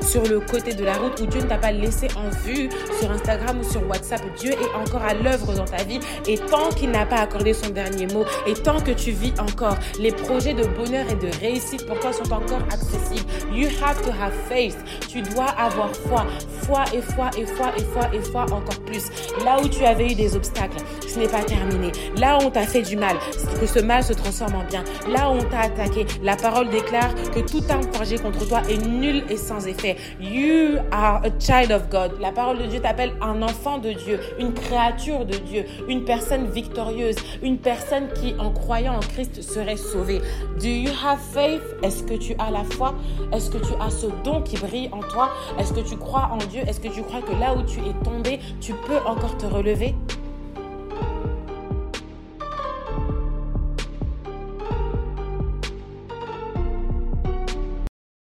sur le côté de la route où Dieu ne t'a pas laissé en vue sur Instagram ou sur WhatsApp. Dieu est encore à l'œuvre dans ta vie et tant qu'il n'a pas accordé son dernier mot et tant que tu vis encore, les projets de bonheur et de réussite pour toi sont encore accessibles. You have to have faith. Tu dois avoir foi, foi et foi et foi et foi et foi encore plus. Là où tu avais eu des obstacles, ce n'est pas terminé. Là où on t'a fait du mal, que ce mal se transforme en bien. Là où on t'a attaqué, la parole déclare que tout un forgé contre toi est nul et sans effet. You are a child of God. La parole de Dieu t'appelle un enfant de Dieu, une créature de Dieu, une personne victorieuse, une personne qui, en croyant en Christ, serait sauvée. Do you have faith? Est-ce que tu as la foi? Est-ce que tu as ce don qui brille en toi? Est-ce que tu crois en Est-ce que tu crois que là où tu es tombé, tu peux encore te relever?